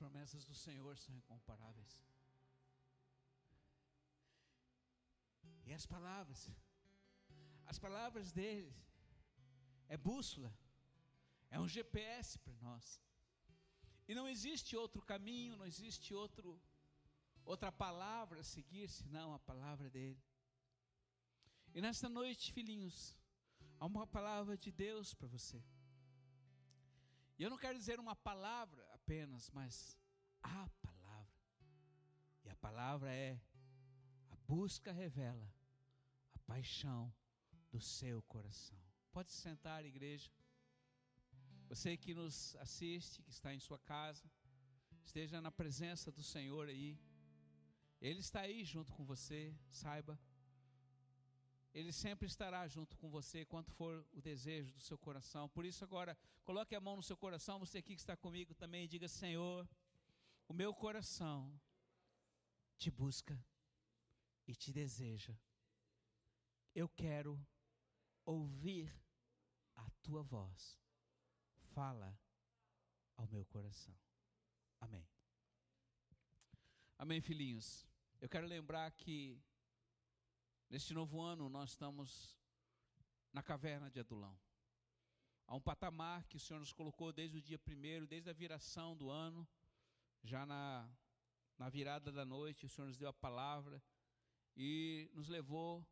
promessas do Senhor são incomparáveis. E as palavras, as palavras dele é bússola, é um GPS para nós. E não existe outro caminho, não existe outro outra palavra a seguir senão a palavra dele. E nesta noite, filhinhos, há uma palavra de Deus para você. E eu não quero dizer uma palavra apenas, mas a palavra. E a palavra é: a busca revela a paixão do seu coração. Pode se sentar, igreja. Você que nos assiste, que está em sua casa, esteja na presença do Senhor aí. Ele está aí junto com você, saiba. Ele sempre estará junto com você quanto for o desejo do seu coração. Por isso, agora, coloque a mão no seu coração, você aqui que está comigo também, e diga: Senhor, o meu coração te busca e te deseja. Eu quero ouvir a tua voz. Fala ao meu coração. Amém. Amém, filhinhos. Eu quero lembrar que Neste novo ano, nós estamos na caverna de Adulão. Há um patamar que o Senhor nos colocou desde o dia primeiro, desde a viração do ano, já na, na virada da noite, o Senhor nos deu a palavra e nos levou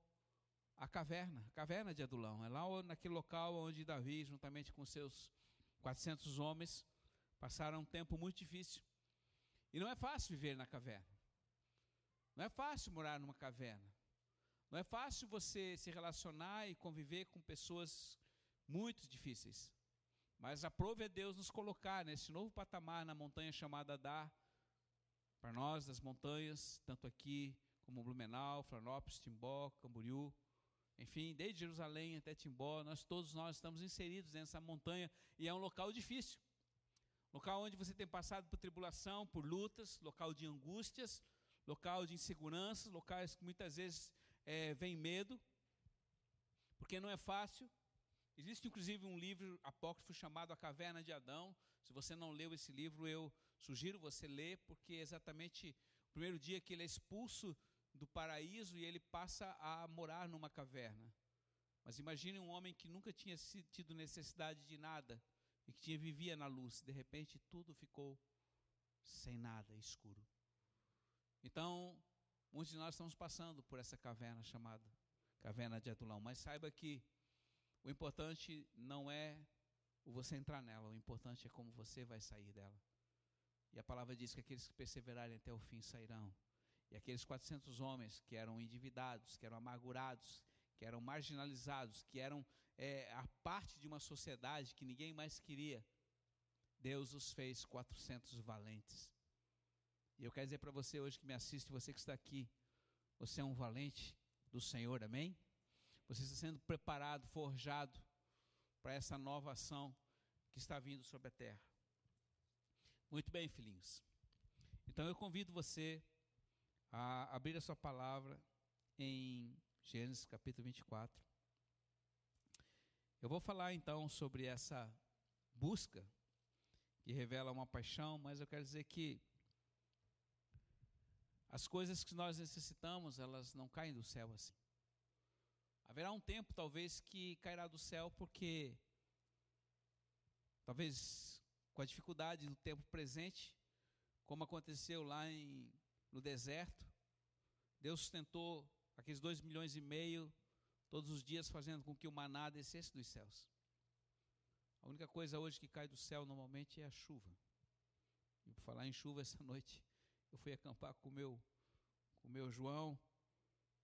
à caverna, a caverna de Adulão. É lá naquele local onde Davi, juntamente com seus 400 homens, passaram um tempo muito difícil. E não é fácil viver na caverna. Não é fácil morar numa caverna. Não é fácil você se relacionar e conviver com pessoas muito difíceis. Mas aprove a Deus nos colocar nesse novo patamar na montanha chamada Adar, para nós das montanhas, tanto aqui como Blumenau, Florianópolis, Timbó, Camboriú, enfim, desde Jerusalém até Timbó, nós todos nós estamos inseridos nessa montanha e é um local difícil. Local onde você tem passado por tribulação, por lutas, local de angústias, local de inseguranças, locais que muitas vezes é, vem medo, porque não é fácil. Existe inclusive um livro apócrifo chamado A Caverna de Adão. Se você não leu esse livro, eu sugiro você ler, porque é exatamente o primeiro dia que ele é expulso do paraíso e ele passa a morar numa caverna. Mas imagine um homem que nunca tinha tido necessidade de nada e que tinha, vivia na luz, de repente tudo ficou sem nada, escuro. Então, muitos de nós estamos passando por essa caverna chamada caverna de Adulão, mas saiba que o importante não é o você entrar nela, o importante é como você vai sair dela. E a palavra diz que aqueles que perseverarem até o fim sairão. E aqueles 400 homens que eram endividados, que eram amargurados, que eram marginalizados, que eram é, a parte de uma sociedade que ninguém mais queria, Deus os fez 400 valentes. E eu quero dizer para você hoje que me assiste, você que está aqui, você é um valente do Senhor, amém? Você está sendo preparado, forjado para essa nova ação que está vindo sobre a terra. Muito bem, filhinhos. Então eu convido você a abrir a sua palavra em Gênesis capítulo 24. Eu vou falar então sobre essa busca que revela uma paixão, mas eu quero dizer que as coisas que nós necessitamos, elas não caem do céu assim. Haverá um tempo, talvez, que cairá do céu, porque, talvez com a dificuldade do tempo presente, como aconteceu lá em, no deserto, Deus sustentou aqueles dois milhões e meio todos os dias, fazendo com que o maná descesse dos céus. A única coisa hoje que cai do céu normalmente é a chuva. E por falar em chuva essa noite, eu fui acampar com o meu, com o meu João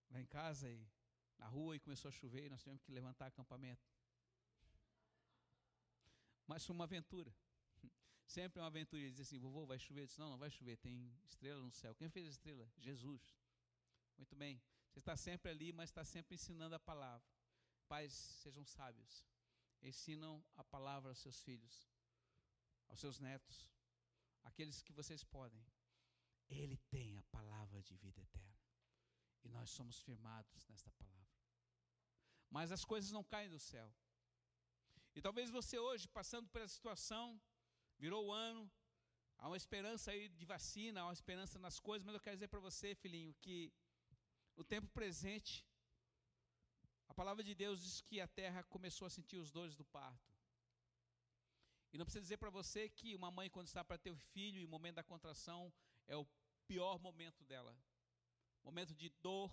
lá em casa e na rua e começou a chover e nós tivemos que levantar acampamento. Mas foi uma aventura. Sempre é uma aventura. Ele diz assim: vovô, vai chover? Eu disse: não, não vai chover, tem estrela no céu. Quem fez a estrela? Jesus. Muito bem. Você está sempre ali, mas está sempre ensinando a palavra. Pais, sejam sábios. Ensinam a palavra aos seus filhos, aos seus netos, aqueles que vocês podem. Ele tem a palavra de vida eterna. E nós somos firmados nesta palavra. Mas as coisas não caem do céu. E talvez você hoje, passando por essa situação, virou o ano, Há uma esperança aí de vacina, há uma esperança nas coisas, mas eu quero dizer para você, filhinho, que no tempo presente, a palavra de Deus diz que a terra começou a sentir os dores do parto. E não precisa dizer para você que uma mãe, quando está para ter o filho, e o momento da contração é o pior momento dela. Momento de dor,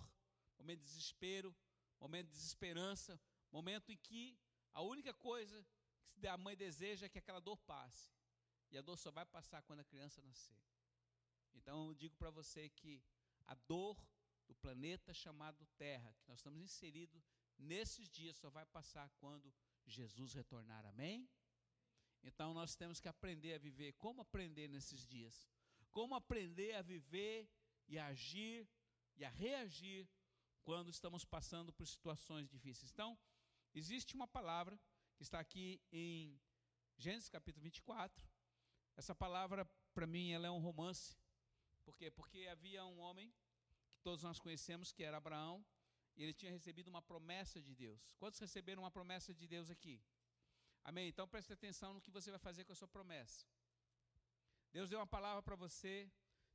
momento de desespero, momento de desesperança, momento em que a única coisa que a mãe deseja é que aquela dor passe. E a dor só vai passar quando a criança nascer. Então eu digo para você que a dor do planeta chamado Terra, que nós estamos inseridos nesses dias, só vai passar quando Jesus retornar. Amém? Então nós temos que aprender a viver. Como aprender nesses dias? Como aprender a viver e agir e a reagir quando estamos passando por situações difíceis. Então, existe uma palavra que está aqui em Gênesis capítulo 24. Essa palavra, para mim, ela é um romance. Por quê? Porque havia um homem que todos nós conhecemos, que era Abraão, e ele tinha recebido uma promessa de Deus. Quantos receberam uma promessa de Deus aqui? Amém? Então preste atenção no que você vai fazer com a sua promessa. Deus deu uma palavra para você.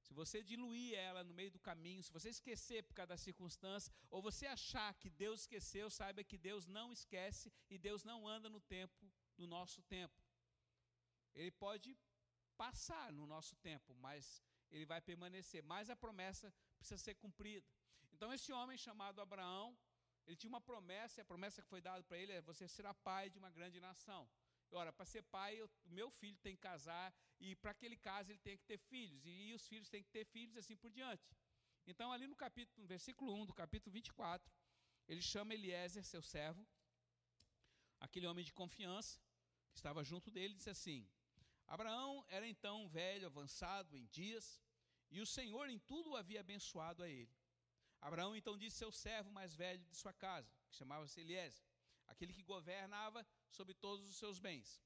Se você diluir ela no meio do caminho, se você esquecer por causa circunstância, ou você achar que Deus esqueceu, saiba que Deus não esquece e Deus não anda no tempo do nosso tempo. Ele pode passar no nosso tempo, mas ele vai permanecer. Mas a promessa precisa ser cumprida. Então, esse homem chamado Abraão, ele tinha uma promessa, e a promessa que foi dada para ele é: você será pai de uma grande nação. Ora, para ser pai, o meu filho tem que casar, e para que ele case, ele tem que ter filhos, e, os filhos têm que ter filhos, e assim por diante. Então, ali no capítulo, no versículo 1 do capítulo 24, ele chama Eliezer, seu servo, aquele homem de confiança, que estava junto dele, e disse assim: Abraão era então velho, avançado em dias, e o Senhor em tudo o havia abençoado a ele. Abraão então disse ao servo mais velho de sua casa, que chamava-se Eliezer, aquele que governava sobre todos os seus bens.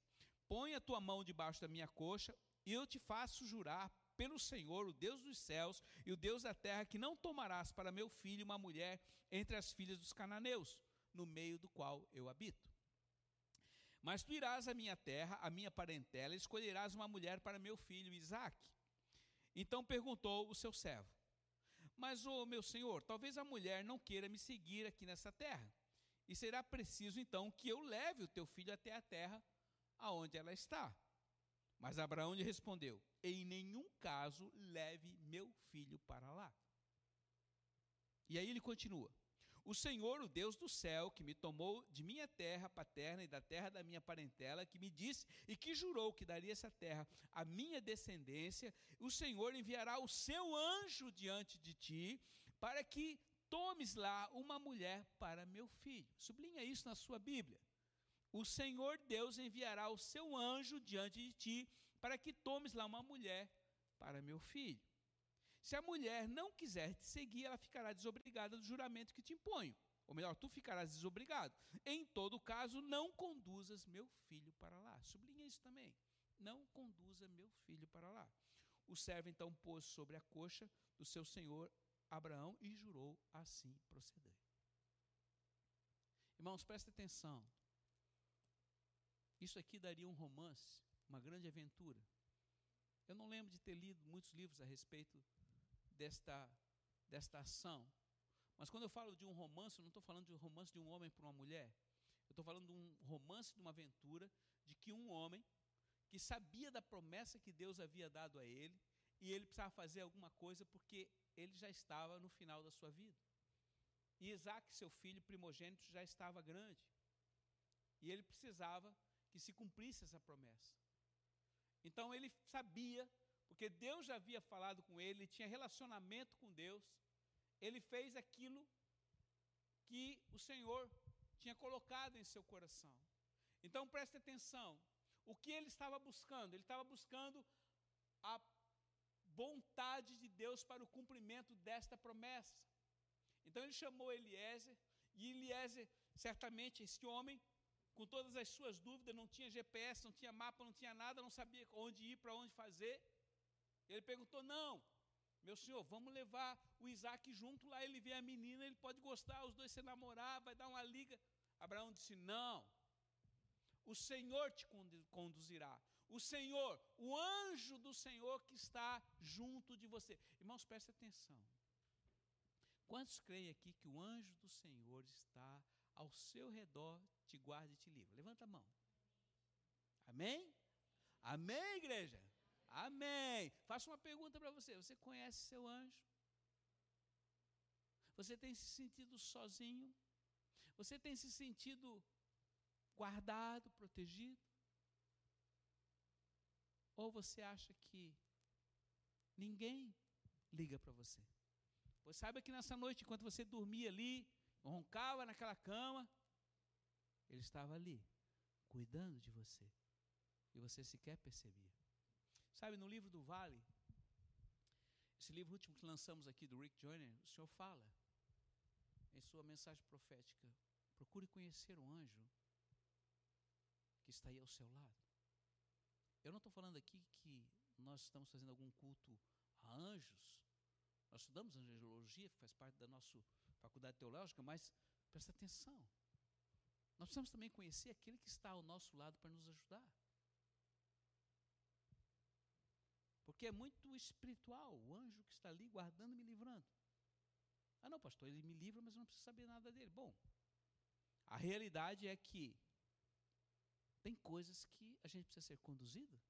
Põe a tua mão debaixo da minha coxa, e eu te faço jurar pelo Senhor, o Deus dos céus e o Deus da terra, que não tomarás para meu filho uma mulher entre as filhas dos cananeus, no meio do qual eu habito. Mas tu irás à minha terra, à minha parentela, e escolherás uma mulher para meu filho Isaque. Então perguntou o seu servo: Mas, ô meu senhor, talvez a mulher não queira me seguir aqui nessa terra. E será preciso então que eu leve o teu filho até a terra aonde ela está. Mas Abraão lhe respondeu: Em nenhum caso leve meu filho para lá. E aí ele continua: O Senhor, o Deus do céu, que me tomou de minha terra paterna e da terra da minha parentela, que me disse e que jurou que daria essa terra à minha descendência, o Senhor enviará o seu anjo diante de ti, para que tomes lá uma mulher para meu filho. Sublinha isso na sua Bíblia. O Senhor Deus enviará o seu anjo diante de ti para que tomes lá uma mulher para meu filho. Se a mulher não quiser te seguir, ela ficará desobrigada do juramento que te imponho. Ou melhor, tu ficarás desobrigado. Em todo caso, não conduzas meu filho para lá. Sublinha isso também. Não conduza meu filho para lá. O servo então pôs sobre a coxa do seu senhor Abraão e jurou assim proceder. Irmãos, preste atenção. Isso aqui daria um romance, uma grande aventura. Eu não lembro de ter lido muitos livros a respeito desta, desta ação. Mas quando eu falo de um romance, eu não estou falando de um romance de um homem para uma mulher. Eu estou falando de um romance, de uma aventura, de que um homem que sabia da promessa que Deus havia dado a ele, e ele precisava fazer alguma coisa porque ele já estava no final da sua vida. E Isaac, seu filho primogênito, já estava grande. E ele precisava que se cumprisse essa promessa. Então ele sabia, porque Deus já havia falado com ele, ele tinha relacionamento com Deus, ele fez aquilo que o Senhor tinha colocado em seu coração. Então preste atenção, o que ele estava buscando? Ele estava buscando a vontade de Deus para o cumprimento desta promessa. Então ele chamou Eliezer, e Eliezer, certamente, esse homem, com todas as suas dúvidas, não tinha GPS, não tinha mapa, não tinha nada, não sabia onde ir, para onde fazer. Ele perguntou: Não, meu senhor, vamos levar o Isaac junto lá, ele vê a menina, ele pode gostar, os dois se namorar, vai dar uma liga. Abraão disse: Não, o Senhor te conduzirá. O Senhor, o anjo do Senhor que está junto de você. Irmãos, preste atenção. Quantos creem aqui que o anjo do Senhor está ao seu redor, te guarda e te livra? Levanta a mão. Amém? Amém, igreja? Amém. Faço uma pergunta para você: você conhece seu anjo? Você tem se sentido sozinho? Você tem se sentido guardado, protegido? Ou você acha que ninguém liga para você? Pois saiba que nessa noite, enquanto você dormia ali, roncava naquela cama, ele estava ali, cuidando de você. E você sequer percebia. Sabe, no livro do Vale, esse livro último que lançamos aqui do Rick Joyner, o Senhor fala em sua mensagem profética: procure conhecer o anjo que está aí ao seu lado. Eu não estou falando aqui que nós estamos fazendo algum culto a anjos. Nós estudamos angelologia, que faz parte da nossa faculdade teológica, mas presta atenção. Nós precisamos também conhecer aquele que está ao nosso lado para nos ajudar. Porque é muito espiritual o anjo que está ali guardando e me livrando. Ah, não, pastor, ele me livra, mas eu não preciso saber nada dele. Bom, a realidade é que tem coisas que a gente precisa ser conduzido.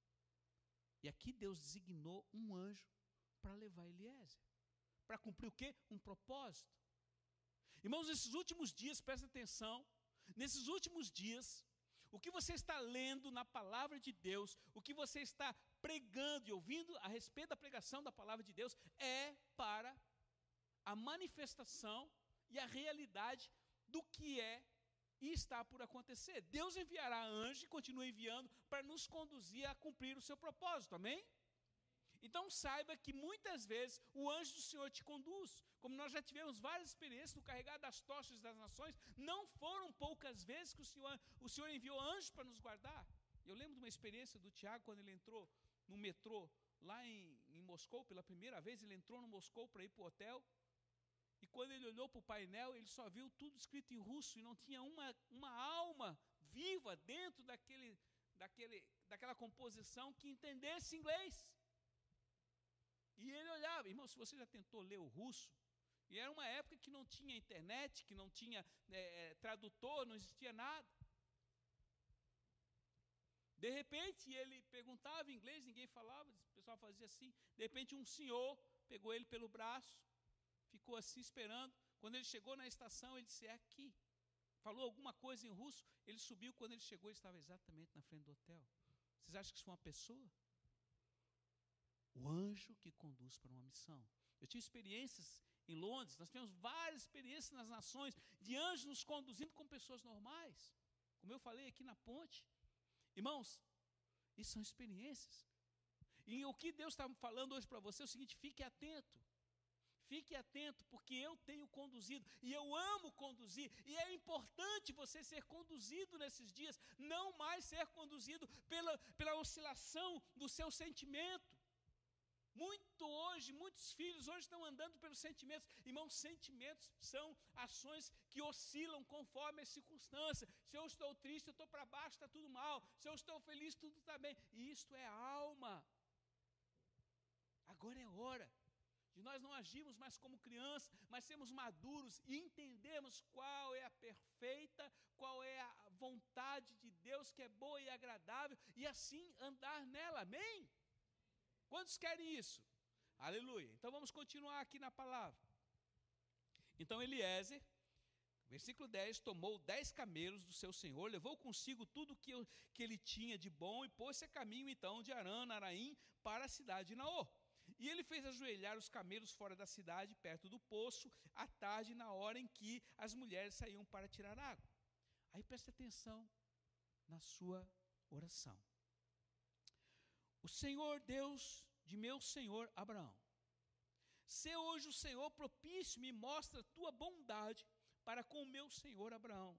E aqui Deus designou um anjo para levar Eliezer. Para cumprir o quê? Um propósito. Irmãos, nesses últimos dias, presta atenção, nesses últimos dias, o que você está lendo na palavra de Deus, o que você está pregando e ouvindo a respeito da pregação da palavra de Deus, é para a manifestação e a realidade do que é e está por acontecer. Deus enviará anjo e continua enviando para nos conduzir a cumprir o seu propósito, amém? Então saiba que muitas vezes o anjo do Senhor te conduz. Como nós já tivemos várias experiências no carregar das tochas das nações, não foram poucas vezes que o Senhor, o Senhor enviou anjos para nos guardar. Eu lembro de uma experiência do Tiago quando ele entrou no metrô lá em, em Moscou pela primeira vez, ele entrou no Moscou para ir para o hotel. E quando ele olhou para o painel, ele só viu tudo escrito em russo e não tinha uma, uma alma viva dentro daquele, daquele, daquela composição que entendesse inglês. E ele olhava, irmão, se você já tentou ler o russo, e era uma época que não tinha internet, que não tinha é, tradutor, não existia nada. De repente ele perguntava em inglês, ninguém falava, o pessoal fazia assim. De repente um senhor pegou ele pelo braço ficou assim esperando. Quando ele chegou na estação, ele disse: É aqui. Falou alguma coisa em russo, ele subiu. Quando ele chegou, ele estava exatamente na frente do hotel. Vocês acham que isso é uma pessoa? O anjo que conduz para uma missão. Eu tive experiências em Londres, nós tivemos várias experiências nas nações de anjos nos conduzindo com pessoas normais. Como eu falei aqui na ponte. Irmãos, isso são experiências. E o que Deus está falando hoje para você é o seguinte: fique atento. Fique atento, porque eu tenho conduzido e eu amo conduzir, e é importante você ser conduzido nesses dias, não mais ser conduzido pela, pela oscilação do seu sentimento. Muito hoje, muitos filhos hoje estão andando pelos sentimentos. Irmãos, sentimentos são ações que oscilam conforme as circunstâncias. Se eu estou triste, eu estou para baixo, está tudo mal. Se eu estou feliz, tudo está bem. E isto é alma. Agora é hora de nós não agirmos mais como crianças, mas sermos maduros e entendermos qual é a perfeita, qual é a vontade de Deus que é boa e agradável, e assim andar nela, amém? Quantos querem isso? Aleluia. Então vamos continuar aqui na palavra. Então Eliezer, versículo 10, tomou dez camelos do seu senhor, levou consigo tudo que, que ele tinha de bom e pôs-se a caminho então de Arã, Araim, para a cidade de Naor. E ele fez ajoelhar os camelos fora da cidade, perto do poço, à tarde, na hora em que as mulheres saíam para tirar água. Aí preste atenção na sua oração. O Senhor Deus de meu senhor Abraão, se hoje o Senhor propício me mostra tua bondade para com o meu senhor Abraão.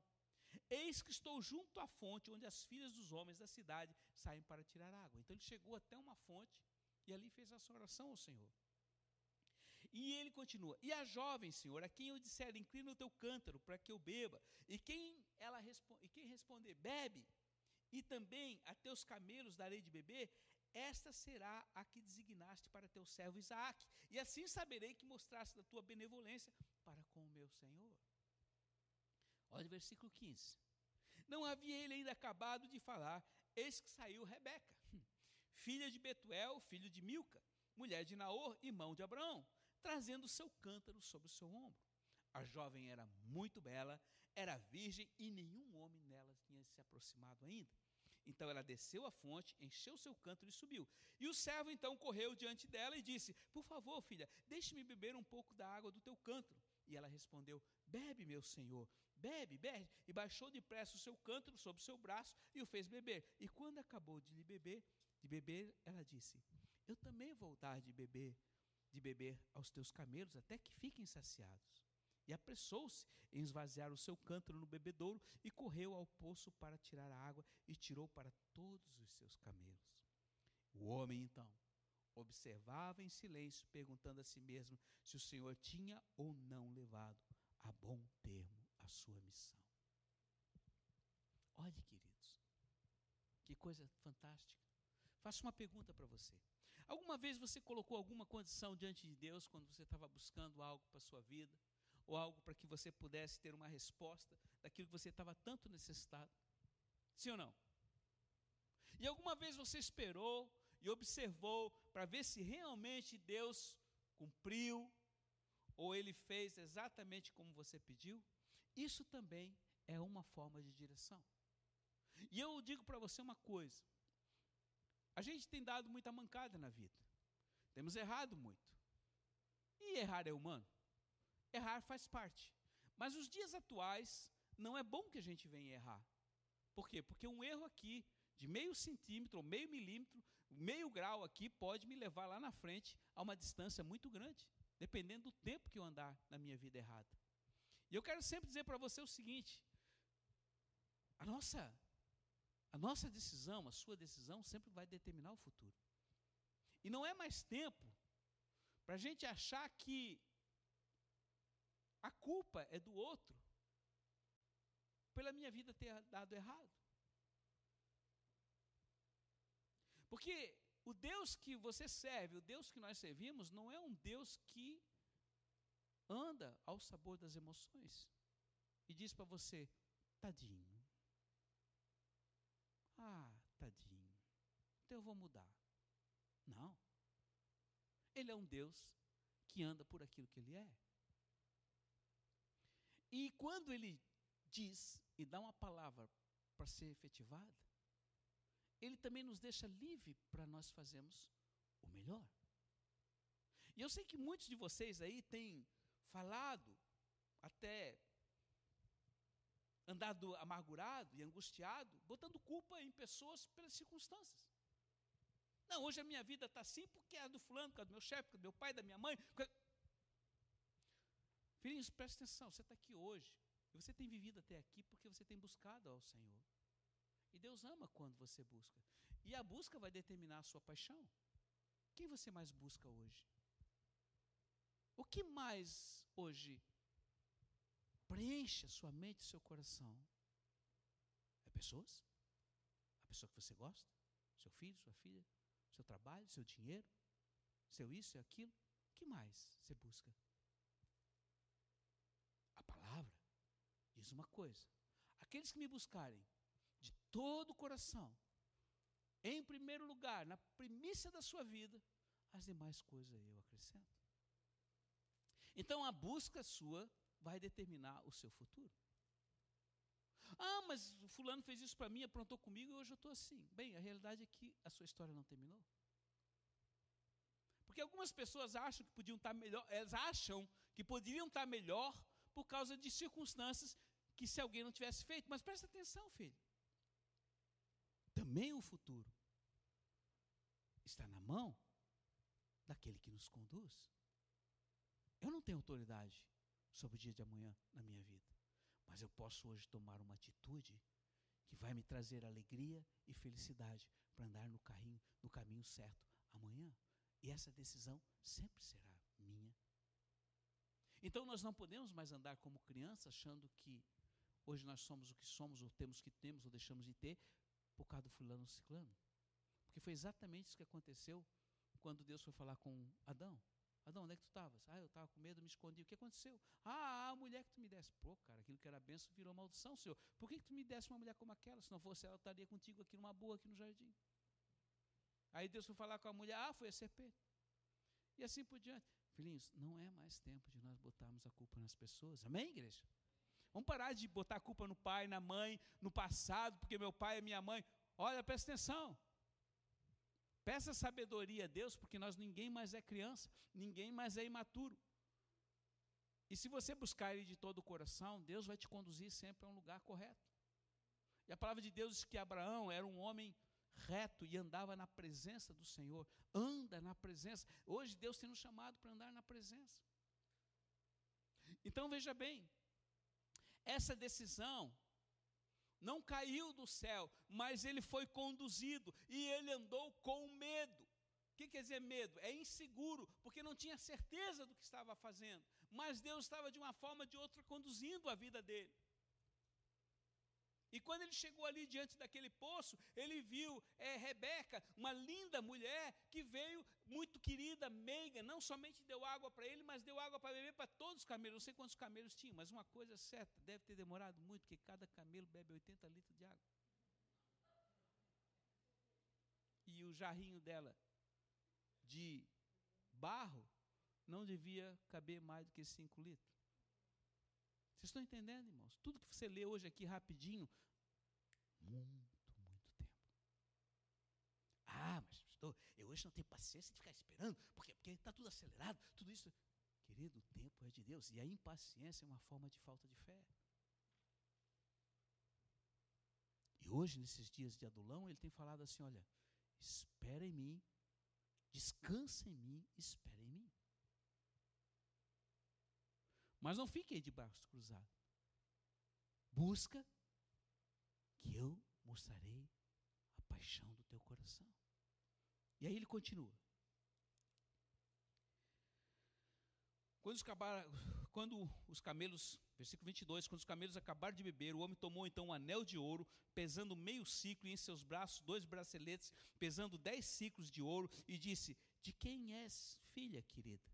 Eis que estou junto à fonte onde as filhas dos homens da cidade saem para tirar água. Então ele chegou até uma fonte e ali fez essa oração ao Senhor. E ele continua: E a jovem, Senhor, a quem eu disser, inclina o teu cântaro para que eu beba, e quem ela e quem responder, bebe, e também a teus camelos darei de beber, esta será a que designaste para teu servo Isaque, e assim saberei que mostraste da tua benevolência para com o meu Senhor. Olha o versículo 15. Não havia ele ainda acabado de falar, eis que saiu Rebeca, filha de Betuel, filho de Milca, mulher de Naor, irmão de Abraão, trazendo seu cântaro sobre o seu ombro. A jovem era muito bela, era virgem e nenhum homem nela tinha se aproximado ainda. Então ela desceu a fonte, encheu seu cântaro e subiu. E o servo então correu diante dela e disse: Por favor, filha, deixe-me beber um pouco da água do teu cântaro. E ela respondeu: Bebe, meu senhor, bebe, bebe. E baixou depressa o seu cântaro sobre o seu braço e o fez beber. E quando acabou de lhe beber, de beber, ela disse: Eu também vou dar de beber, de beber aos teus camelos até que fiquem saciados. E apressou-se em esvaziar o seu cântaro no bebedouro e correu ao poço para tirar a água e tirou para todos os seus camelos. O homem, então, observava em silêncio, perguntando a si mesmo se o Senhor tinha ou não levado a bom termo a sua missão. Olhe, queridos, que coisa fantástica. Faço uma pergunta para você. Alguma vez você colocou alguma condição diante de Deus quando você estava buscando algo para a sua vida? ou algo para que você pudesse ter uma resposta daquilo que você estava tanto necessitado? Sim ou não? E alguma vez você esperou e observou para ver se realmente Deus cumpriu ou ele fez exatamente como você pediu? Isso também é uma forma de direção. E eu digo para você uma coisa: a gente tem dado muita mancada na vida, temos errado muito. E errar é humano errar faz parte. Mas os dias atuais, não é bom que a gente venha errar. Por quê? Porque um erro aqui, de meio centímetro ou meio milímetro, meio grau aqui, pode me levar lá na frente a uma distância muito grande, dependendo do tempo que eu andar na minha vida errada. E eu quero sempre dizer para você o seguinte: a nossa, a nossa decisão, a sua decisão, sempre vai determinar o futuro. E não é mais tempo para a gente achar que a culpa é do outro pela minha vida ter dado errado. Porque o Deus que você serve, o Deus que nós servimos, não é um Deus que anda ao sabor das emoções e diz para você: tadinho. Ah, tadinho. Então eu vou mudar. Não. Ele é um Deus que anda por aquilo que ele é. E quando ele diz e dá uma palavra para ser efetivada, ele também nos deixa livre para nós fazermos o melhor. E eu sei que muitos de vocês aí têm falado, até andado amargurado e angustiado, botando culpa em pessoas pelas circunstâncias. Não, hoje a minha vida está assim porque é do fulano, por causa do meu chefe, por causa do meu pai, da minha mãe. Filhinhos, preste atenção, você está aqui hoje. E você tem vivido até aqui porque você tem buscado ao Senhor. E Deus ama quando você busca. E a busca vai determinar a sua paixão. Quem você mais busca hoje? O que mais hoje preenche a sua mente e seu coração? É pessoas? A pessoa que você gosta? Seu filho, sua filha? Seu trabalho, seu dinheiro? Seu isso e aquilo? O que mais você busca? A palavra diz uma coisa: aqueles que me buscarem de todo o coração, em primeiro lugar, na primícia da sua vida, as demais coisas eu acrescento. Então a busca sua vai determinar o seu futuro. Ah, mas o fulano fez isso para mim, aprontou comigo e hoje eu estou assim. Bem, a realidade é que a sua história não terminou. Porque algumas pessoas acham que podiam estar melhor, elas acham que poderiam estar melhor por causa de circunstâncias que se alguém não tivesse feito. Mas presta atenção, filho. Também o futuro está na mão daquele que nos conduz. Eu não tenho autoridade sobre o dia de amanhã na minha vida, mas eu posso hoje tomar uma atitude que vai me trazer alegria e felicidade para andar no, carrinho, no caminho certo amanhã. E essa decisão sempre será minha então nós não podemos mais andar como criança achando que hoje nós somos o que somos, ou temos o que temos, ou deixamos de ter, por causa do fulano ciclano. Porque foi exatamente isso que aconteceu quando Deus foi falar com Adão. Adão, onde é que tu estavas? Ah, eu estava com medo, me escondi. O que aconteceu? Ah, a mulher que tu me desse. Pô, cara, aquilo que era benção virou maldição, Senhor. Por que, que tu me desse uma mulher como aquela? Se não fosse ela, eu estaria contigo aqui numa boa, aqui no jardim. Aí Deus foi falar com a mulher, ah, foi a serpente. E assim por diante. Filhinhos, não é mais tempo de nós botarmos a culpa nas pessoas. Amém, igreja? Vamos parar de botar a culpa no pai, na mãe, no passado, porque meu pai é minha mãe. Olha, presta atenção. Peça sabedoria a Deus, porque nós ninguém mais é criança, ninguém mais é imaturo. E se você buscar Ele de todo o coração, Deus vai te conduzir sempre a um lugar correto. E a palavra de Deus diz que Abraão era um homem reto e andava na presença do Senhor. Anda na presença. Hoje Deus tem nos chamado para andar na presença. Então veja bem, essa decisão não caiu do céu, mas ele foi conduzido e ele andou com medo. O que quer dizer medo? É inseguro, porque não tinha certeza do que estava fazendo, mas Deus estava de uma forma ou de outra conduzindo a vida dele. E quando ele chegou ali diante daquele poço, ele viu é, Rebeca, uma linda mulher que veio muito querida, meiga, não somente deu água para ele, mas deu água para beber para todos os camelos. Não sei quantos camelos tinham, mas uma coisa certa, deve ter demorado muito, porque cada camelo bebe 80 litros de água. E o jarrinho dela de barro não devia caber mais do que 5 litros. Vocês estão entendendo, irmãos? Tudo que você lê hoje aqui rapidinho, muito, muito tempo. Ah, mas pastor, eu hoje não tenho paciência de ficar esperando, porque porque está tudo acelerado, tudo isso. Querido, o tempo é de Deus e a impaciência é uma forma de falta de fé. E hoje, nesses dias de adulão, ele tem falado assim: olha, espera em mim, descansa em mim, espera em mim. Mas não fique aí de braços cruzados. Busca, que eu mostrarei a paixão do teu coração. E aí ele continua. Quando os, quando os camelos, versículo 22, quando os camelos acabaram de beber, o homem tomou então um anel de ouro, pesando meio ciclo, e em seus braços dois braceletes, pesando dez ciclos de ouro, e disse: De quem és, filha querida?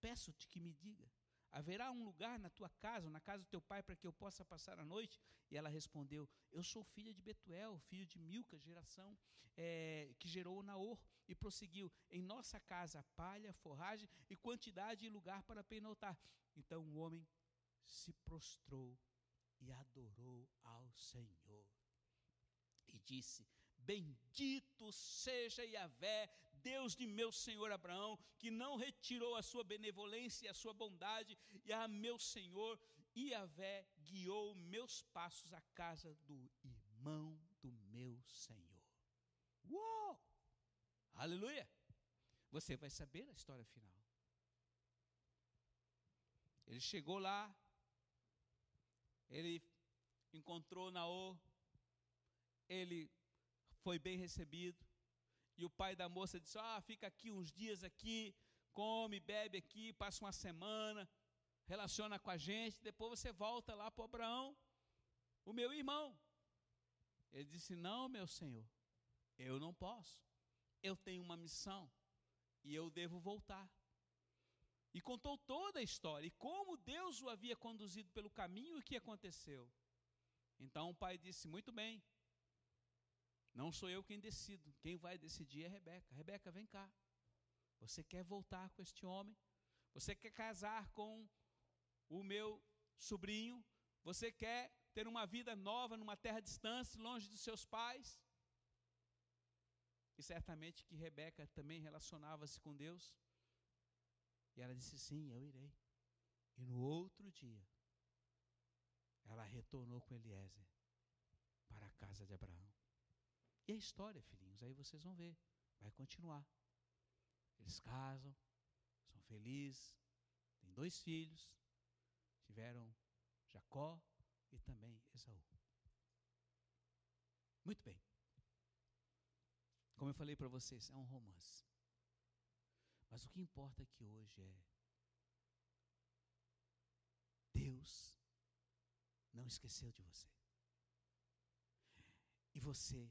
Peço-te que me diga. Haverá um lugar na tua casa, na casa do teu pai, para que eu possa passar a noite? E ela respondeu: Eu sou filha de Betuel, filho de Milca, geração é, que gerou Naor. E prosseguiu: Em nossa casa, palha, forragem e quantidade e lugar para penotar. Então o homem se prostrou e adorou ao Senhor. E disse: Bendito seja Yahvé, Deus de meu senhor Abraão, que não retirou a sua benevolência e a sua bondade, e a meu senhor Yahvé guiou meus passos à casa do irmão do meu senhor. Uou! Aleluia! Você vai saber a história final. Ele chegou lá, ele encontrou Naô, ele foi bem recebido. E o pai da moça disse: Ah, fica aqui uns dias aqui, come, bebe aqui, passa uma semana, relaciona com a gente, depois você volta lá para Abraão, o meu irmão. Ele disse: Não, meu senhor, eu não posso. Eu tenho uma missão e eu devo voltar. E contou toda a história e como Deus o havia conduzido pelo caminho e o que aconteceu. Então o pai disse: Muito bem, não sou eu quem decido. Quem vai decidir é Rebeca. Rebeca, vem cá. Você quer voltar com este homem? Você quer casar com o meu sobrinho? Você quer ter uma vida nova numa terra distante, longe dos seus pais? E certamente que Rebeca também relacionava-se com Deus. E ela disse: Sim, eu irei. E no outro dia, ela retornou com Eliezer para a casa de Abraão. E a história, filhinhos, aí vocês vão ver, vai continuar. Eles casam, são felizes, têm dois filhos, tiveram Jacó e também Esaú. Muito bem. Como eu falei para vocês, é um romance. Mas o que importa aqui hoje é Deus não esqueceu de você. E você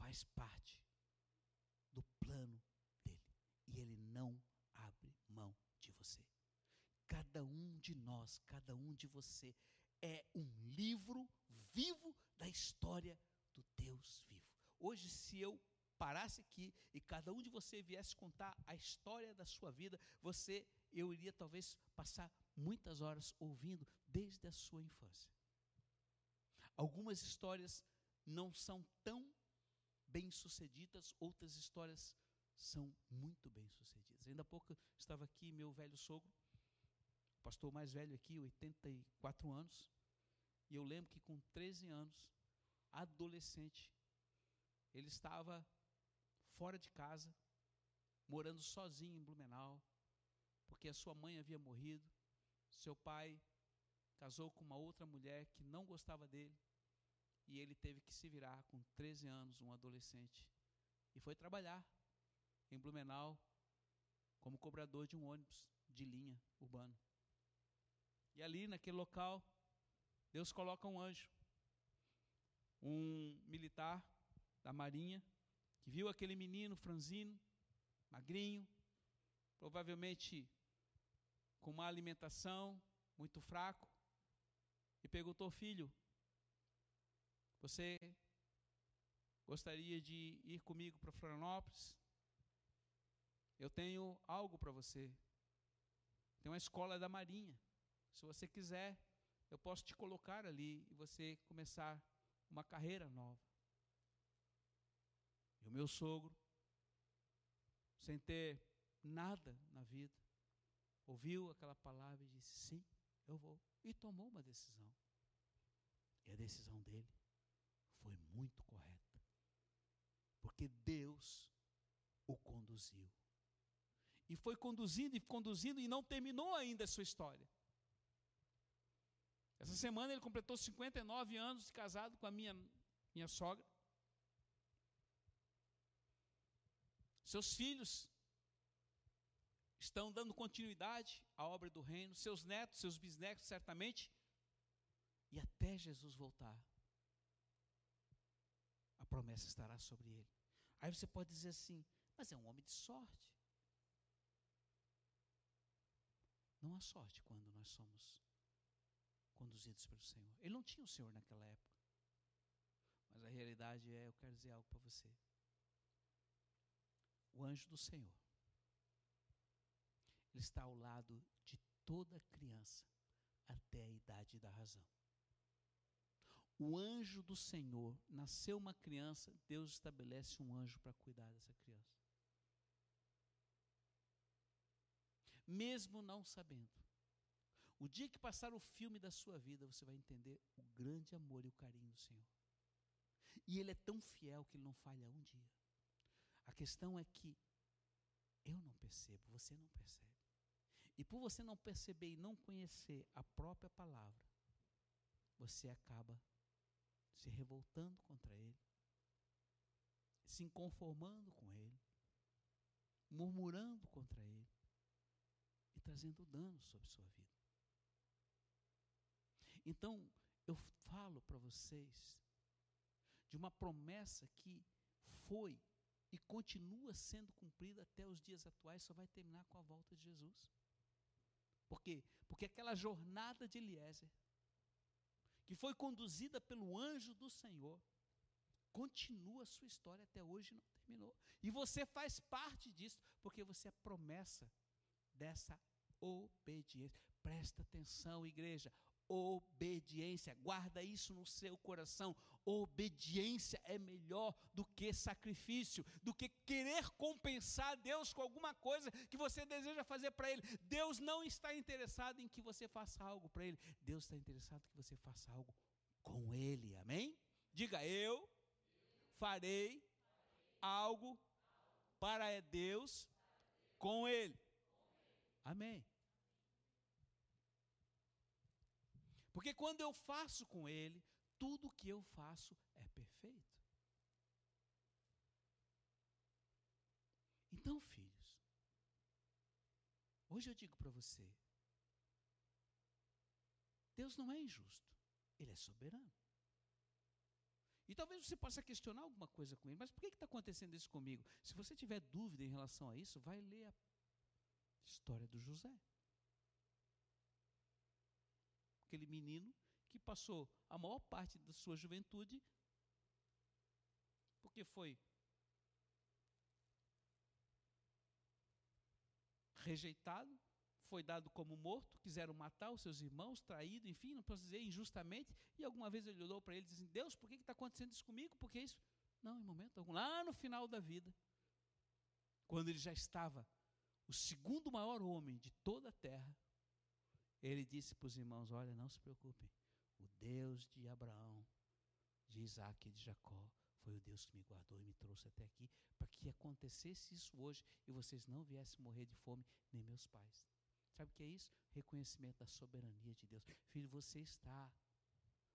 faz parte do plano dele. E ele não abre mão de você. Cada um de nós, cada um de você é um livro vivo da história do Deus vivo. Hoje, se eu parasse aqui e cada um de você viesse contar a história da sua vida, você, eu iria talvez passar muitas horas ouvindo desde a sua infância. Algumas histórias não são tão bem-sucedidas, outras histórias são muito bem-sucedidas. Ainda há pouco estava aqui meu velho sogro, pastor mais velho aqui, 84 anos, e eu lembro que com 13 anos, adolescente, ele estava fora de casa, morando sozinho em Blumenau, porque a sua mãe havia morrido, seu pai casou com uma outra mulher que não gostava dele, e ele teve que se virar com 13 anos, um adolescente, e foi trabalhar em Blumenau como cobrador de um ônibus de linha urbano. E ali naquele local, Deus coloca um anjo, um militar da Marinha, que viu aquele menino franzino, magrinho, provavelmente com uma alimentação muito fraco, e perguntou: Filho, você gostaria de ir comigo para Florianópolis? Eu tenho algo para você. Tem uma escola da Marinha. Se você quiser, eu posso te colocar ali e você começar uma carreira nova. E o meu sogro, sem ter nada na vida, ouviu aquela palavra e disse: Sim, eu vou. E tomou uma decisão. E a decisão dele foi muito correta. Porque Deus o conduziu. E foi conduzindo e conduzindo e não terminou ainda a sua história. Essa semana ele completou 59 anos de casado com a minha, minha sogra. Seus filhos estão dando continuidade à obra do reino, seus netos, seus bisnetos, certamente, e até Jesus voltar, promessa estará sobre ele. Aí você pode dizer assim, mas é um homem de sorte. Não há sorte quando nós somos conduzidos pelo Senhor. Ele não tinha o Senhor naquela época. Mas a realidade é, eu quero dizer algo para você. O anjo do Senhor, ele está ao lado de toda criança até a idade da razão. O anjo do Senhor, nasceu uma criança, Deus estabelece um anjo para cuidar dessa criança. Mesmo não sabendo. O dia que passar o filme da sua vida, você vai entender o grande amor e o carinho do Senhor. E Ele é tão fiel que Ele não falha um dia. A questão é que eu não percebo, você não percebe. E por você não perceber e não conhecer a própria palavra, você acaba se revoltando contra Ele, se inconformando com Ele, murmurando contra Ele e trazendo dano sobre sua vida. Então, eu falo para vocês de uma promessa que foi e continua sendo cumprida até os dias atuais, só vai terminar com a volta de Jesus. Por quê? Porque aquela jornada de Eliezer, que foi conduzida pelo anjo do Senhor, continua a sua história até hoje não terminou. E você faz parte disso, porque você é promessa dessa obediência. Presta atenção, igreja obediência. Guarda isso no seu coração. Obediência é melhor do que sacrifício, do que querer compensar Deus com alguma coisa que você deseja fazer para Ele. Deus não está interessado em que você faça algo para Ele. Deus está interessado que você faça algo com Ele. Amém? Diga eu farei algo para Deus com Ele. Amém. Porque quando eu faço com Ele, tudo que eu faço é perfeito. Então, filhos, hoje eu digo para você: Deus não é injusto, Ele é soberano. E talvez você possa questionar alguma coisa com ele, mas por que está acontecendo isso comigo? Se você tiver dúvida em relação a isso, vai ler a história do José. Aquele menino que passou a maior parte da sua juventude, porque foi rejeitado, foi dado como morto, quiseram matar os seus irmãos, traído, enfim, não posso dizer injustamente. E alguma vez ele olhou para ele e disse: assim, Deus, por que está acontecendo isso comigo? Por que isso? Não, em momento algum. Lá no final da vida, quando ele já estava o segundo maior homem de toda a terra, ele disse para os irmãos: Olha, não se preocupem, o Deus de Abraão, de Isaac e de Jacó foi o Deus que me guardou e me trouxe até aqui, para que acontecesse isso hoje e vocês não viessem morrer de fome, nem meus pais. Sabe o que é isso? Reconhecimento da soberania de Deus. Filho, você está,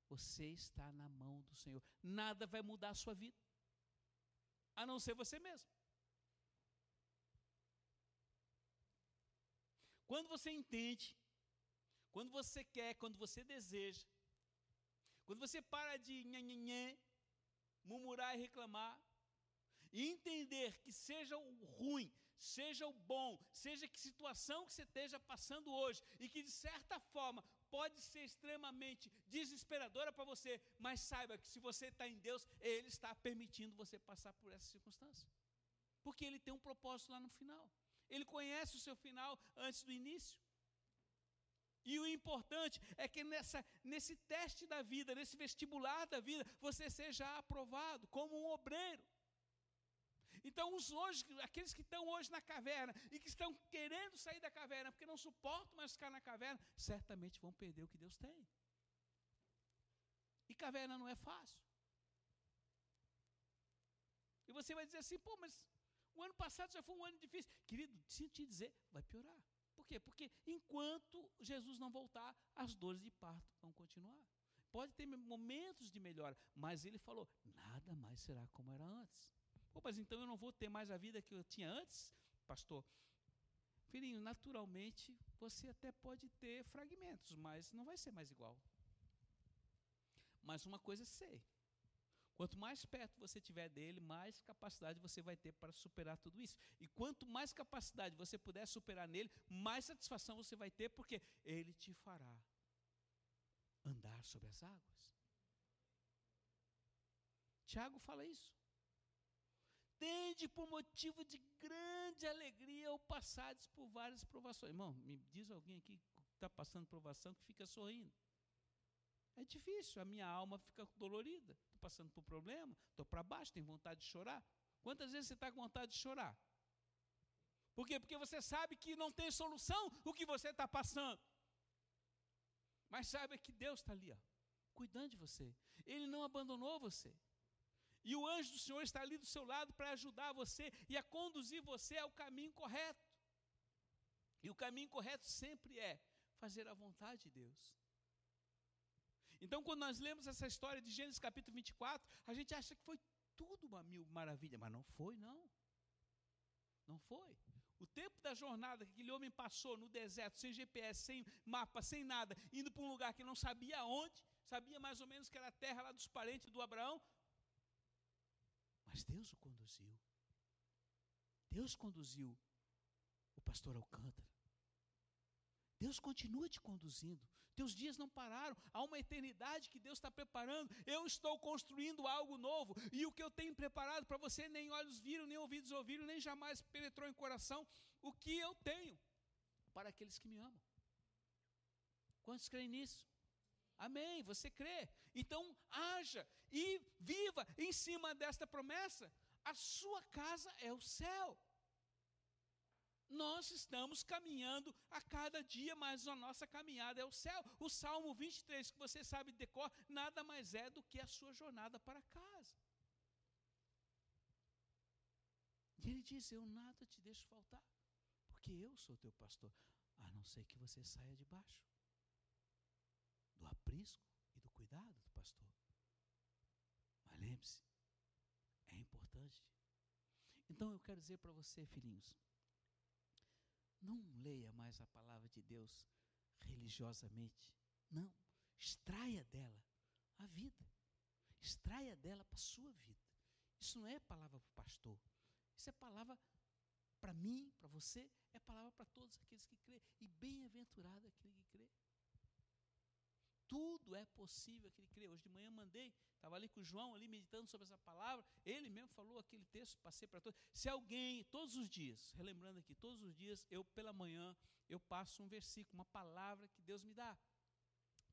você está na mão do Senhor. Nada vai mudar a sua vida, a não ser você mesmo. Quando você entende, quando você quer, quando você deseja, quando você para de nhanhanhã, murmurar e reclamar, e entender que seja o ruim, seja o bom, seja que situação que você esteja passando hoje, e que de certa forma pode ser extremamente desesperadora para você, mas saiba que se você está em Deus, Ele está permitindo você passar por essa circunstância, porque Ele tem um propósito lá no final, Ele conhece o seu final antes do início. E o importante é que nessa, nesse teste da vida, nesse vestibular da vida, você seja aprovado como um obreiro. Então, os hoje, aqueles que estão hoje na caverna e que estão querendo sair da caverna porque não suportam mais ficar na caverna, certamente vão perder o que Deus tem. E caverna não é fácil. E você vai dizer assim, pô, mas o ano passado já foi um ano difícil. Querido, sinto te dizer, vai piorar. Por quê? Porque enquanto Jesus não voltar, as dores de parto vão continuar. Pode ter momentos de melhora, mas ele falou: nada mais será como era antes. Pô, mas então eu não vou ter mais a vida que eu tinha antes, pastor? Filhinho, naturalmente você até pode ter fragmentos, mas não vai ser mais igual. Mas uma coisa é sei. Quanto mais perto você tiver dele, mais capacidade você vai ter para superar tudo isso. E quanto mais capacidade você puder superar nele, mais satisfação você vai ter, porque ele te fará andar sobre as águas. Tiago fala isso. Tende por motivo de grande alegria ou passados por várias provações. Irmão, me diz alguém aqui que está passando provação que fica sorrindo. É difícil, a minha alma fica dolorida passando por problema, estou para baixo, tenho vontade de chorar. Quantas vezes você está com vontade de chorar? Por quê? Porque você sabe que não tem solução o que você está passando. Mas saiba que Deus está ali, ó, cuidando de você. Ele não abandonou você. E o anjo do Senhor está ali do seu lado para ajudar você e a conduzir você ao caminho correto. E o caminho correto sempre é fazer a vontade de Deus. Então, quando nós lemos essa história de Gênesis capítulo 24, a gente acha que foi tudo uma mil maravilha, mas não foi, não. Não foi. O tempo da jornada que aquele homem passou no deserto, sem GPS, sem mapa, sem nada, indo para um lugar que não sabia onde, sabia mais ou menos que era a terra lá dos parentes do Abraão, mas Deus o conduziu. Deus conduziu o pastor Alcântara. Deus continua te conduzindo. Teus dias não pararam. Há uma eternidade que Deus está preparando. Eu estou construindo algo novo. E o que eu tenho preparado para você, nem olhos viram, nem ouvidos ouviram, nem jamais penetrou em coração. O que eu tenho para aqueles que me amam. Quantos creem nisso? Amém. Você crê. Então, haja e viva em cima desta promessa. A sua casa é o céu. Nós estamos caminhando a cada dia, mas a nossa caminhada é o céu. O Salmo 23, que você sabe de cor, nada mais é do que a sua jornada para casa. E ele diz: Eu nada te deixo faltar, porque eu sou teu pastor, a não ser que você saia debaixo do aprisco e do cuidado do pastor. Mas lembre-se, é importante. Então eu quero dizer para você, filhinhos, não leia mais a palavra de Deus religiosamente. Não. Extraia dela a vida. Extraia dela para a sua vida. Isso não é palavra para o pastor. Isso é palavra para mim, para você, é palavra para todos aqueles que crê. E bem-aventurado aquele que crê. Tudo é possível que crê. Hoje de manhã mandei, estava ali com o João, ali meditando sobre essa palavra. Ele mesmo falou aquele texto, passei para todos. Se alguém, todos os dias, relembrando aqui, todos os dias, eu pela manhã, eu passo um versículo, uma palavra que Deus me dá.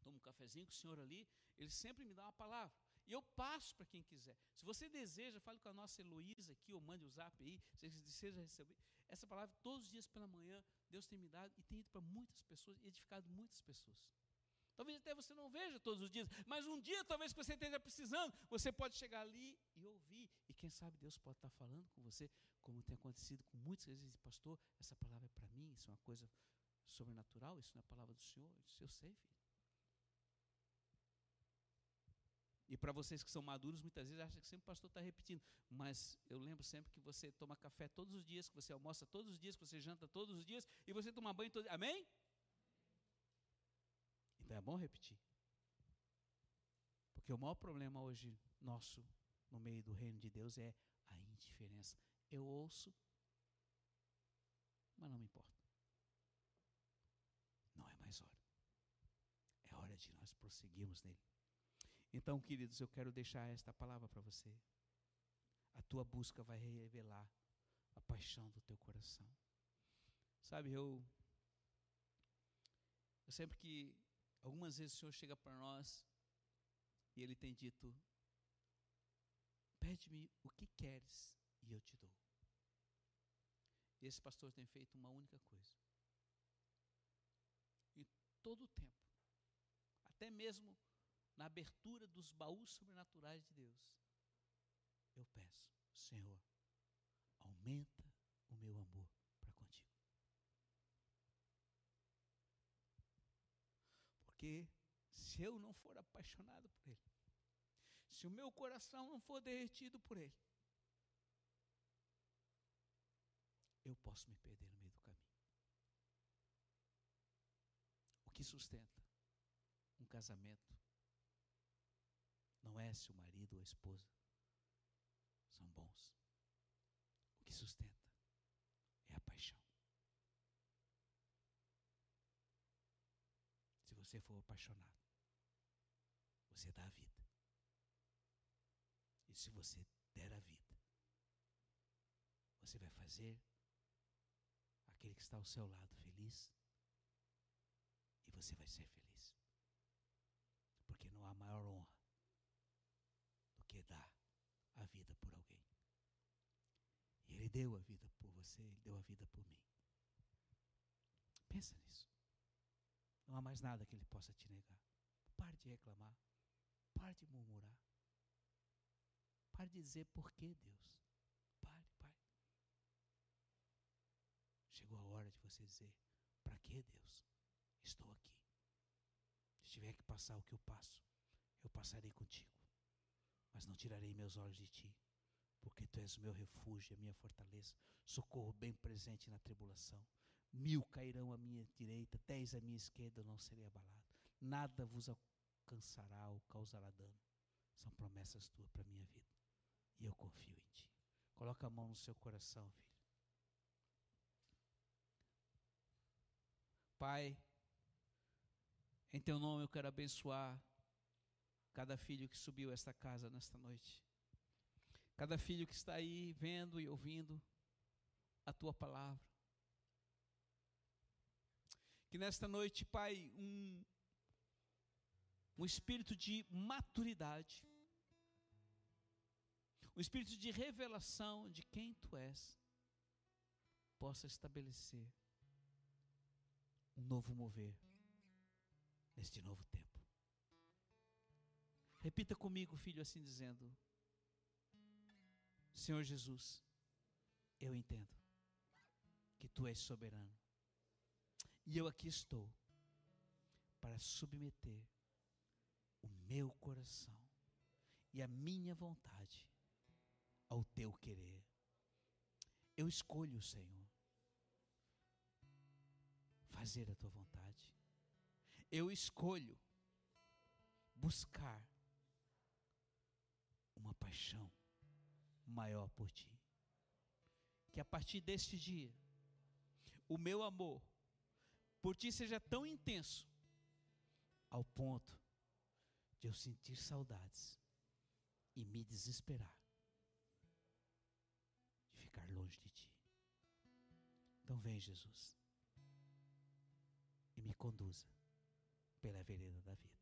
Tomo um cafezinho com o senhor ali, ele sempre me dá uma palavra. E eu passo para quem quiser. Se você deseja, fale com a nossa Heloísa aqui, ou mande o zap aí, se você deseja receber. Essa palavra, todos os dias pela manhã, Deus tem me dado e tem ido para muitas pessoas edificado muitas pessoas. Talvez até você não veja todos os dias, mas um dia, talvez que você esteja precisando, você pode chegar ali e ouvir. E quem sabe Deus pode estar falando com você, como tem acontecido com muitas vezes, pastor, essa palavra é para mim, isso é uma coisa sobrenatural, isso não é palavra do Senhor. Isso eu sei, filho. E para vocês que são maduros, muitas vezes acham que sempre o pastor está repetindo. Mas eu lembro sempre que você toma café todos os dias, que você almoça todos os dias, que você janta todos os dias, e você toma banho todos. Amém? Então é bom repetir. Porque o maior problema hoje nosso, no meio do reino de Deus, é a indiferença. Eu ouço, mas não me importa. Não é mais hora. É hora de nós prosseguirmos nele. Então, queridos, eu quero deixar esta palavra para você. A tua busca vai revelar a paixão do teu coração. Sabe, eu, eu sempre que algumas vezes o Senhor chega para nós e ele tem dito: Pede-me o que queres e eu te dou. E esse pastor tem feito uma única coisa. E todo o tempo, até mesmo na abertura dos baús sobrenaturais de Deus, eu peço, Senhor, aumenta o meu amor para contigo. Porque se eu não for apaixonado por Ele, se o meu coração não for derretido por Ele, eu posso me perder no meio do caminho. O que sustenta um casamento não é se o marido ou a esposa são bons. O que sustenta é a paixão. Se você for apaixonado, você dá a vida. E se você der a vida, você vai fazer aquele que está ao seu lado feliz. E você vai ser feliz. Porque não há maior honra que dá a vida por alguém. E Ele deu a vida por você, Ele deu a vida por mim. Pensa nisso. Não há mais nada que Ele possa te negar. Pare de reclamar. Pare de murmurar. Pare de dizer por que Deus. Pare, pare. Chegou a hora de você dizer: para que Deus? Estou aqui. Se tiver que passar o que eu passo, eu passarei contigo mas não tirarei meus olhos de ti, porque tu és o meu refúgio, a minha fortaleza, socorro bem presente na tribulação. Mil cairão à minha direita, dez à minha esquerda, não serei abalado. Nada vos alcançará ou causará dano. São promessas tuas para a minha vida. E eu confio em ti. Coloca a mão no seu coração, filho. Pai, em teu nome eu quero abençoar cada filho que subiu esta casa nesta noite. Cada filho que está aí vendo e ouvindo a tua palavra. Que nesta noite, Pai, um, um espírito de maturidade, um espírito de revelação de quem tu és, possa estabelecer um novo mover neste novo tempo. Repita comigo, filho, assim dizendo: Senhor Jesus, eu entendo que tu és soberano. E eu aqui estou para submeter o meu coração e a minha vontade ao teu querer. Eu escolho, Senhor, fazer a tua vontade. Eu escolho buscar uma paixão maior por ti. Que a partir deste dia, o meu amor por ti seja tão intenso, ao ponto de eu sentir saudades e me desesperar de ficar longe de ti. Então vem, Jesus, e me conduza pela vereda da vida.